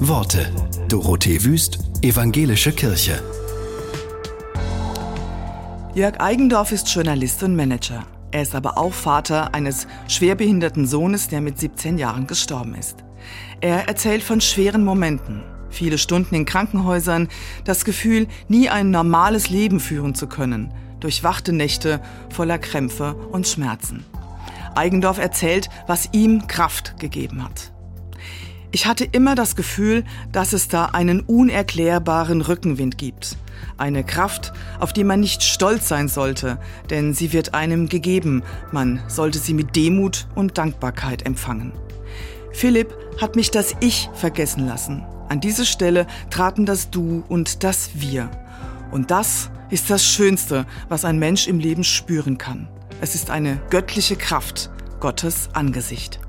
Worte. Dorothee Wüst, Evangelische Kirche. Jörg Eigendorf ist Journalist und Manager. Er ist aber auch Vater eines schwerbehinderten Sohnes, der mit 17 Jahren gestorben ist. Er erzählt von schweren Momenten, viele Stunden in Krankenhäusern, das Gefühl, nie ein normales Leben führen zu können, durchwachte Nächte voller Krämpfe und Schmerzen. Eigendorf erzählt, was ihm Kraft gegeben hat. Ich hatte immer das Gefühl, dass es da einen unerklärbaren Rückenwind gibt. Eine Kraft, auf die man nicht stolz sein sollte, denn sie wird einem gegeben. Man sollte sie mit Demut und Dankbarkeit empfangen. Philipp hat mich das Ich vergessen lassen. An diese Stelle traten das Du und das Wir. Und das ist das Schönste, was ein Mensch im Leben spüren kann. Es ist eine göttliche Kraft, Gottes Angesicht.